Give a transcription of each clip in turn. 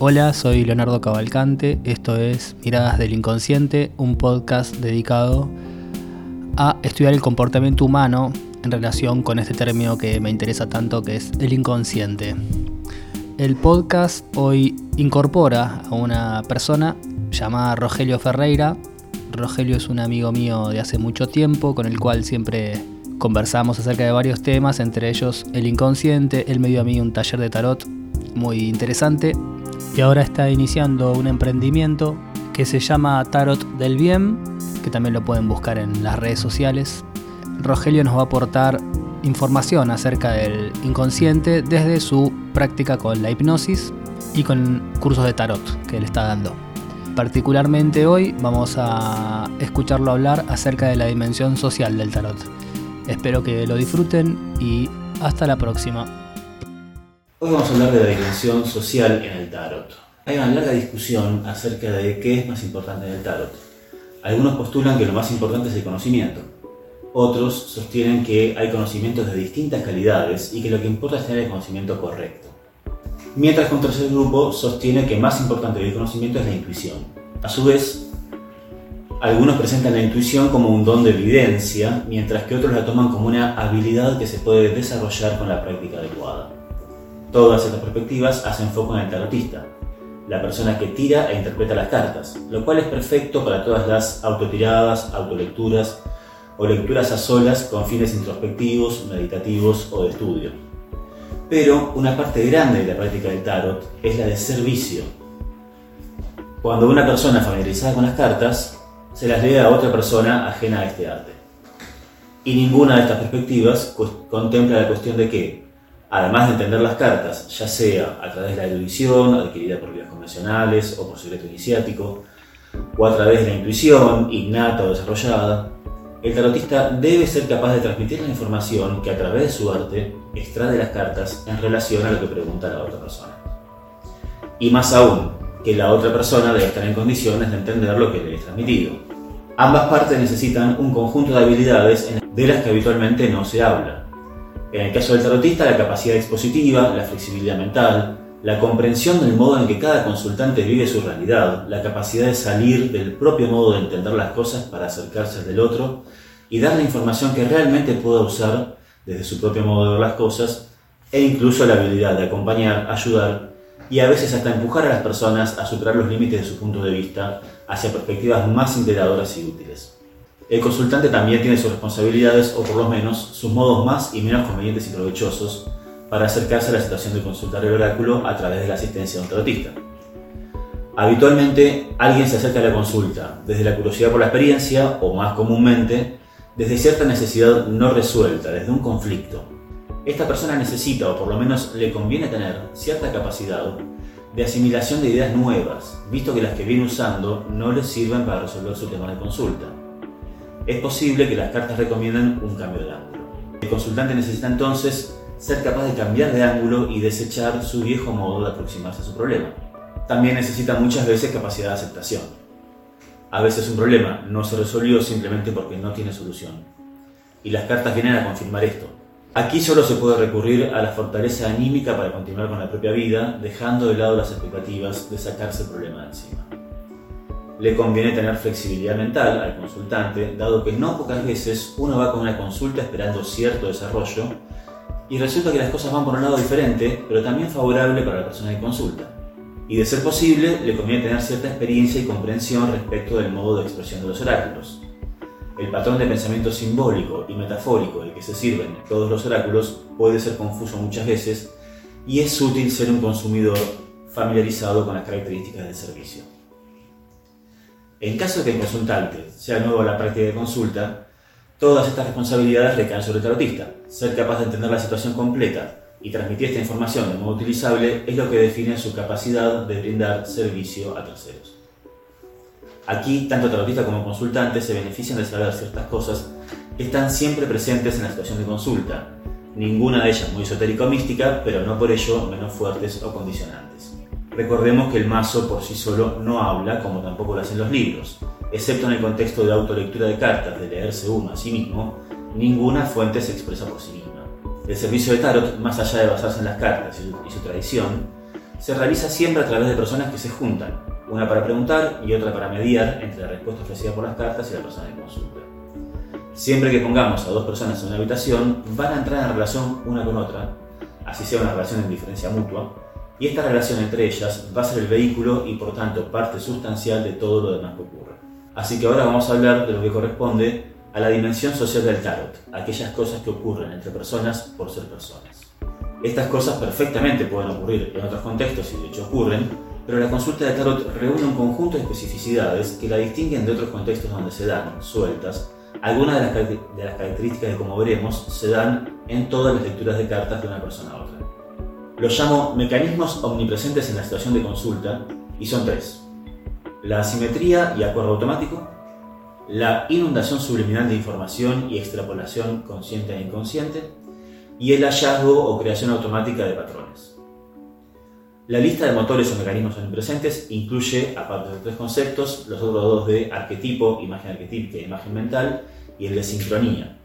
Hola, soy Leonardo Cavalcante, esto es Miradas del Inconsciente, un podcast dedicado a estudiar el comportamiento humano en relación con este término que me interesa tanto que es el inconsciente. El podcast hoy incorpora a una persona llamada Rogelio Ferreira. Rogelio es un amigo mío de hace mucho tiempo con el cual siempre conversamos acerca de varios temas, entre ellos el inconsciente. Él me dio a mí un taller de tarot muy interesante y ahora está iniciando un emprendimiento que se llama Tarot del Bien, que también lo pueden buscar en las redes sociales. Rogelio nos va a aportar información acerca del inconsciente desde su práctica con la hipnosis y con cursos de tarot que él está dando. Particularmente hoy vamos a escucharlo hablar acerca de la dimensión social del tarot. Espero que lo disfruten y hasta la próxima. Hoy vamos a hablar de la dimensión social en el tarot. Hay una larga discusión acerca de qué es más importante en el tarot. Algunos postulan que lo más importante es el conocimiento. Otros sostienen que hay conocimientos de distintas calidades y que lo que importa es tener el conocimiento correcto. Mientras que un tercer grupo sostiene que más importante que el conocimiento es la intuición. A su vez, algunos presentan la intuición como un don de evidencia, mientras que otros la toman como una habilidad que se puede desarrollar con la práctica adecuada. Todas estas perspectivas hacen foco en el tarotista, la persona que tira e interpreta las cartas, lo cual es perfecto para todas las autotiradas, autolecturas o lecturas a solas con fines introspectivos, meditativos o de estudio. Pero una parte grande de la práctica del tarot es la de servicio. Cuando una persona familiarizada con las cartas se las lee a otra persona ajena a este arte. Y ninguna de estas perspectivas contempla la cuestión de que además de entender las cartas, ya sea a través de la erudición, adquirida por vías convencionales o por secreto iniciático, o a través de la intuición, innata o desarrollada, el tarotista debe ser capaz de transmitir la información que a través de su arte extrae de las cartas en relación a lo que pregunta la otra persona. Y más aún, que la otra persona debe estar en condiciones de entender lo que le es transmitido. Ambas partes necesitan un conjunto de habilidades de las que habitualmente no se habla, en el caso del tarotista, la capacidad expositiva, la flexibilidad mental, la comprensión del modo en que cada consultante vive su realidad, la capacidad de salir del propio modo de entender las cosas para acercarse del otro y dar la información que realmente pueda usar desde su propio modo de ver las cosas, e incluso la habilidad de acompañar, ayudar y a veces hasta empujar a las personas a superar los límites de su punto de vista hacia perspectivas más integradoras y útiles. El consultante también tiene sus responsabilidades o por lo menos sus modos más y menos convenientes y provechosos para acercarse a la situación de consultar el oráculo a través de la asistencia de un tarotista. Habitualmente alguien se acerca a la consulta desde la curiosidad por la experiencia o más comúnmente desde cierta necesidad no resuelta, desde un conflicto. Esta persona necesita o por lo menos le conviene tener cierta capacidad de asimilación de ideas nuevas, visto que las que viene usando no le sirven para resolver su tema de consulta es posible que las cartas recomienden un cambio de ángulo. El consultante necesita entonces ser capaz de cambiar de ángulo y desechar su viejo modo de aproximarse a su problema. También necesita muchas veces capacidad de aceptación. A veces un problema no se resolvió simplemente porque no tiene solución. Y las cartas vienen a confirmar esto. Aquí solo se puede recurrir a la fortaleza anímica para continuar con la propia vida, dejando de lado las expectativas de sacarse el problema de encima le conviene tener flexibilidad mental al consultante, dado que no pocas veces uno va con una consulta esperando cierto desarrollo y resulta que las cosas van por un lado diferente, pero también favorable para la persona que consulta. Y de ser posible, le conviene tener cierta experiencia y comprensión respecto del modo de expresión de los oráculos. El patrón de pensamiento simbólico y metafórico del que se sirven todos los oráculos puede ser confuso muchas veces y es útil ser un consumidor familiarizado con las características del servicio. En caso de que el consultante sea nuevo a la práctica de consulta, todas estas responsabilidades recaen sobre el tarotista. Ser capaz de entender la situación completa y transmitir esta información de modo utilizable es lo que define su capacidad de brindar servicio a terceros. Aquí, tanto tarotista como consultante se benefician de saber ciertas cosas que están siempre presentes en la situación de consulta, ninguna de ellas muy esotérico-mística, pero no por ello menos fuertes o condicionantes. Recordemos que el mazo por sí solo no habla, como tampoco lo hacen los libros. Excepto en el contexto de autolectura de cartas, de leerse uno a sí mismo, ninguna fuente se expresa por sí misma. El servicio de tarot, más allá de basarse en las cartas y su, tradición, se realiza siempre a través de personas que se juntan, una para preguntar y otra para mediar entre la respuesta ofrecida por las cartas y la persona de consulta. Siempre que pongamos a dos personas en una habitación, van a entrar en relación una con otra, así sea una relación en diferencia mutua, y esta relación entre ellas va a ser el vehículo y por tanto parte sustancial de todo lo demás que ocurre. Así que ahora vamos a hablar de lo que corresponde a la dimensión social del tarot, aquellas cosas que ocurren entre personas por ser personas. Estas cosas perfectamente pueden ocurrir en otros contextos y de hecho ocurren, pero la consulta de tarot reúne un conjunto de especificidades que la distinguen de otros contextos donde se dan, sueltas, algunas de las, de las características que como veremos se dan en todas las lecturas de cartas de una persona a otra. Los llamo mecanismos omnipresentes en la situación de consulta y son tres. La asimetría y acuerdo automático, la inundación subliminal de información y extrapolación consciente e inconsciente, y el hallazgo o creación automática de patrones. La lista de motores o mecanismos omnipresentes incluye, aparte de tres conceptos, los otros dos de arquetipo, imagen arquetípica e imagen mental, y el de sincronía.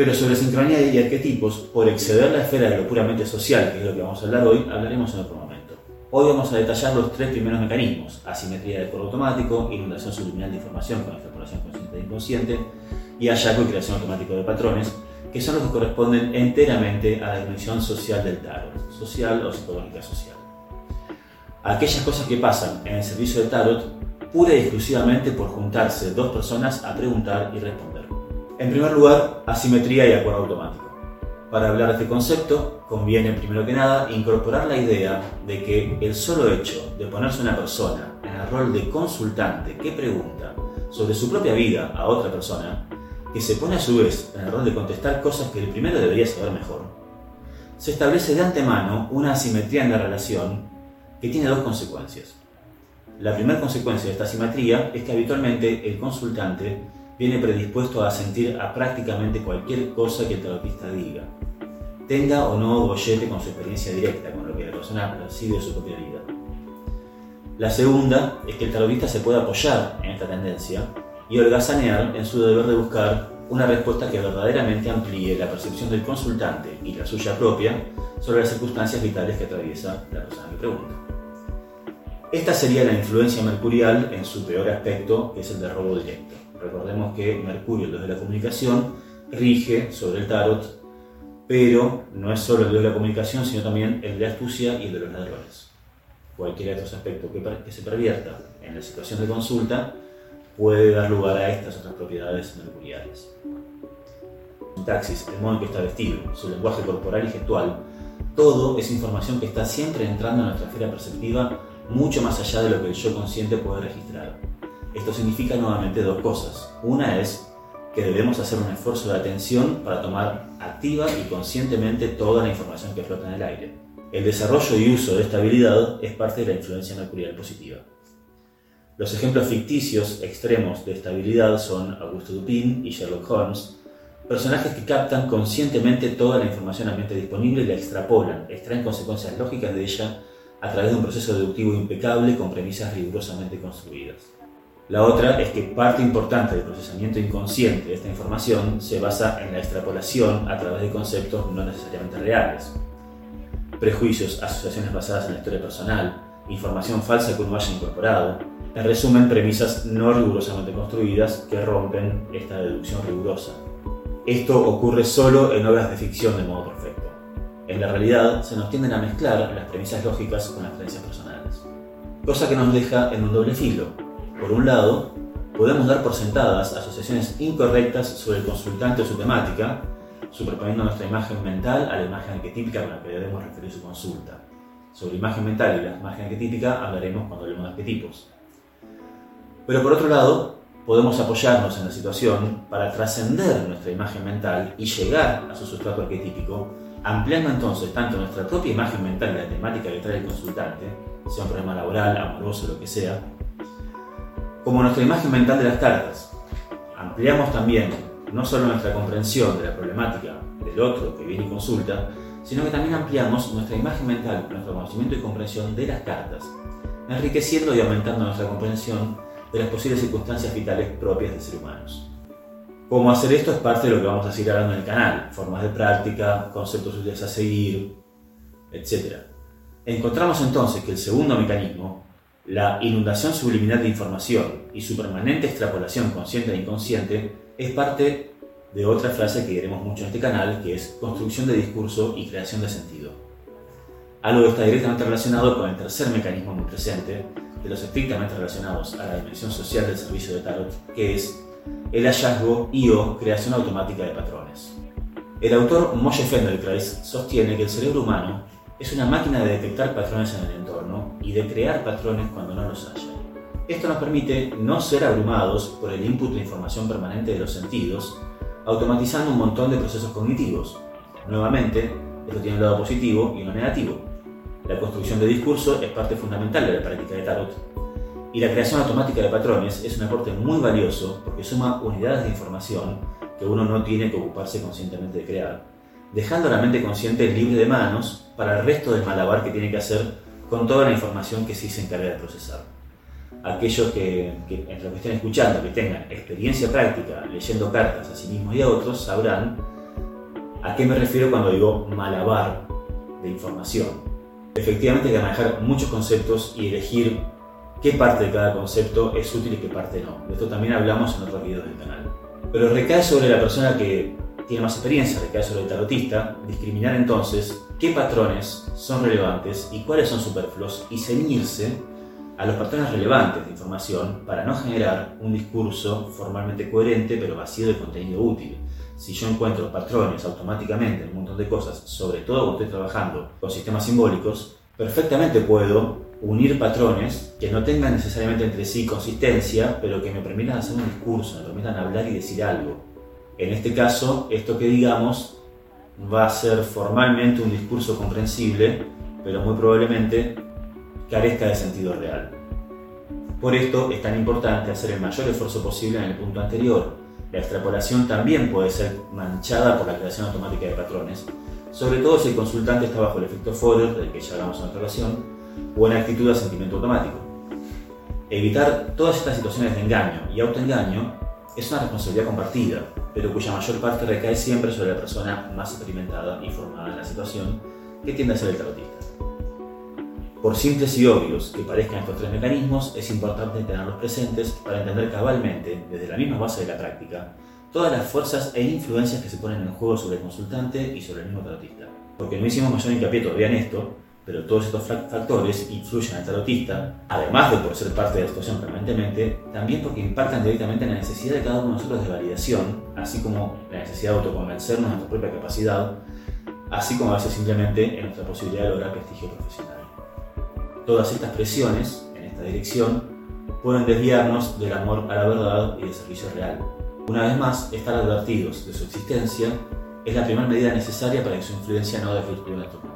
Pero sobre sincronía y arquetipos, por exceder la esfera de lo puramente social, que es lo que vamos a hablar hoy, hablaremos en otro momento. Hoy vamos a detallar los tres primeros mecanismos, asimetría de acuerdo automático, inundación subliminal de información con extrapolación consciente e inconsciente, y hallazgo y creación automática de patrones, que son los que corresponden enteramente a la dimensión social del tarot, social o psicológica social aquellas cosas que pasan en el servicio de tarot pura y exclusivamente por juntarse dos personas a preguntar y responder. En primer lugar, asimetría y acuerdo automático. Para hablar de este concepto, conviene primero que nada incorporar la idea de que el solo hecho de ponerse una persona en el rol de consultante que pregunta sobre su propia vida a otra persona, que se pone a su vez en el rol de contestar cosas que el primero debería saber mejor, se establece de antemano una asimetría en la relación que tiene dos consecuencias. La primera consecuencia de esta simetría es que habitualmente el consultante viene predispuesto a sentir a prácticamente cualquier cosa que el terapista diga, tenga o no gollete con su experiencia directa, con lo que la persona percibe de su propia vida. La segunda es que el tarotista se puede apoyar en esta tendencia y holgazanear en su deber de buscar una respuesta que verdaderamente amplíe la percepción del consultante y la suya propia sobre las circunstancias vitales que atraviesa la persona que pregunta. Esta sería la influencia mercurial en su peor aspecto, que es el de robo directo. Recordemos que Mercurio, el dios de la comunicación, rige sobre el tarot, pero no es solo el dios de la comunicación, sino también el de astucia y el de los ladrones. Cualquiera de estos aspectos que, se pervierta en la situación de consulta puede dar lugar a estas otras propiedades mercuriales. Taxis, el modo en que está vestido, su lenguaje corporal y gestual, todo es información que está siempre entrando en nuestra esfera perceptiva mucho más allá de lo que el yo consciente puede registrar. Esto significa nuevamente dos cosas. Una es que debemos hacer un esfuerzo de atención para tomar activa y conscientemente toda la información que flota en el aire. El desarrollo y uso de esta habilidad es parte de la influencia mercurial positiva. Los ejemplos ficticios extremos de esta habilidad son Augusto Dupin y Sherlock Holmes, personajes que captan conscientemente toda la información ambiente disponible y la extrapolan, extraen consecuencias lógicas de ella a través de un proceso deductivo impecable con premisas rigurosamente construidas. La otra es que parte importante del procesamiento inconsciente de esta información se basa en la extrapolación a través de conceptos no necesariamente reales. Prejuicios, asociaciones basadas en la historia personal, información falsa que uno haya incorporado, en resumen, premisas no rigurosamente construidas que rompen esta deducción rigurosa. Esto ocurre solo en obras de ficción de modo perfecto. En la realidad se nos tienden a mezclar las premisas lógicas con las creencias personales. Cosa que nos deja en un doble filo. Por un lado, podemos dar por sentadas asociaciones incorrectas sobre el consultante o su temática, superponiendo nuestra imagen mental a la imagen arquetípica con la que debemos referir su consulta. Sobre imagen mental y la imagen arquetípica hablaremos cuando hablemos de arquetipos. Pero por otro lado, podemos apoyarnos en la situación para trascender nuestra imagen mental y llegar a su sustrato arquetípico ampliando entonces tanto nuestra propia imagen mental de la temática que trae el consultante, sea un problema laboral, amoroso, lo que sea, como nuestra imagen mental de las cartas. Ampliamos también no solo nuestra comprensión de la problemática del otro que viene y consulta, sino que también ampliamos nuestra imagen mental, nuestro conocimiento y comprensión de las cartas, enriqueciendo y aumentando nuestra comprensión de las posibles circunstancias vitales propias de ser humanos. Cómo hacer esto es parte de lo que vamos a seguir hablando en el canal, formas de práctica, conceptos útiles a seguir, etc. Encontramos entonces que el segundo mecanismo, la inundación subliminal de información y su permanente extrapolación consciente e inconsciente, es parte de otra frase que diremos mucho en este canal, que es construcción de discurso y creación de sentido. Algo que está directamente relacionado con el tercer mecanismo muy presente, de los estrictamente relacionados a la dimensión social del servicio de tarot, que es el hallazgo y o creación automática de patrones. El autor Moshe Fenderkreis sostiene que el cerebro humano es una máquina de detectar patrones en el entorno y de crear patrones cuando no los haya. Esto nos permite no ser abrumados por el input de información permanente de los sentidos, automatizando un montón de procesos cognitivos. Nuevamente, esto tiene un lado positivo y uno negativo. La construcción de discurso es parte fundamental de la práctica de tarot. Y la creación automática de patrones es un aporte muy valioso porque suma unidades de información que uno no tiene que ocuparse conscientemente de crear, dejando la mente consciente libre de manos para el resto del malabar que tiene que hacer con toda la información que sí se encarga de procesar. Aquellos que, que entre que estén escuchando, que tengan experiencia práctica leyendo cartas a sí mismos y a otros, sabrán a qué me refiero cuando digo malabar de información Efectivamente hay que manejar muchos conceptos y elegir qué parte de cada concepto es útil y qué parte no. De esto también hablamos en otros videos del canal. Pero recae sobre la persona que tiene más experiencia, recae sobre el tarotista, discriminar entonces qué patrones son relevantes y cuáles son superfluos y ceñirse a los patrones relevantes de información para no generar un discurso formalmente coherente pero vacío de contenido útil si yo encuentro patrones automáticamente en un montón de cosas, sobre todo cuando estoy trabajando con sistemas simbólicos, perfectamente puedo unir patrones que no tengan necesariamente entre sí consistencia, pero que me permitan hacer un discurso, me permitan hablar y decir algo. En este caso, esto que digamos va a ser formalmente un discurso comprensible, pero muy probablemente carezca de sentido real. Por esto es tan importante hacer el mayor esfuerzo posible en el punto anterior, la extrapolación también puede ser manchada por la creación automática de patrones, sobre todo si el consultante está bajo el efecto Forer, del que ya hablamos en otra ocasión, o en actitud de sentimiento automático. Evitar todas estas situaciones de engaño y autoengaño es una responsabilidad compartida, pero cuya mayor parte recae siempre sobre la persona más experimentada y formada en la situación, que tiende a ser el tarotista. Por simples y obvios que parezcan estos tres mecanismos, es importante tenerlos presentes para entender cabalmente, desde la misma base de la práctica, todas las fuerzas e influencias que se ponen en juego sobre el consultante y sobre el mismo tarotista. Porque no hicimos mayor hincapié todavía en esto, pero todos estos factores influyen al tarotista, además de por ser parte de la situación permanentemente, también porque impactan directamente en la necesidad de cada uno de nosotros de validación, así como la necesidad de autoconvencernos de nuestra propia capacidad, así como a veces simplemente en nuestra posibilidad de lograr prestigio profesional. Todas estas presiones en esta dirección pueden desviarnos del amor a la verdad y del servicio real. Una vez más, estar advertidos de su existencia es la primera medida necesaria para que su influencia no desvirtúe nuestro.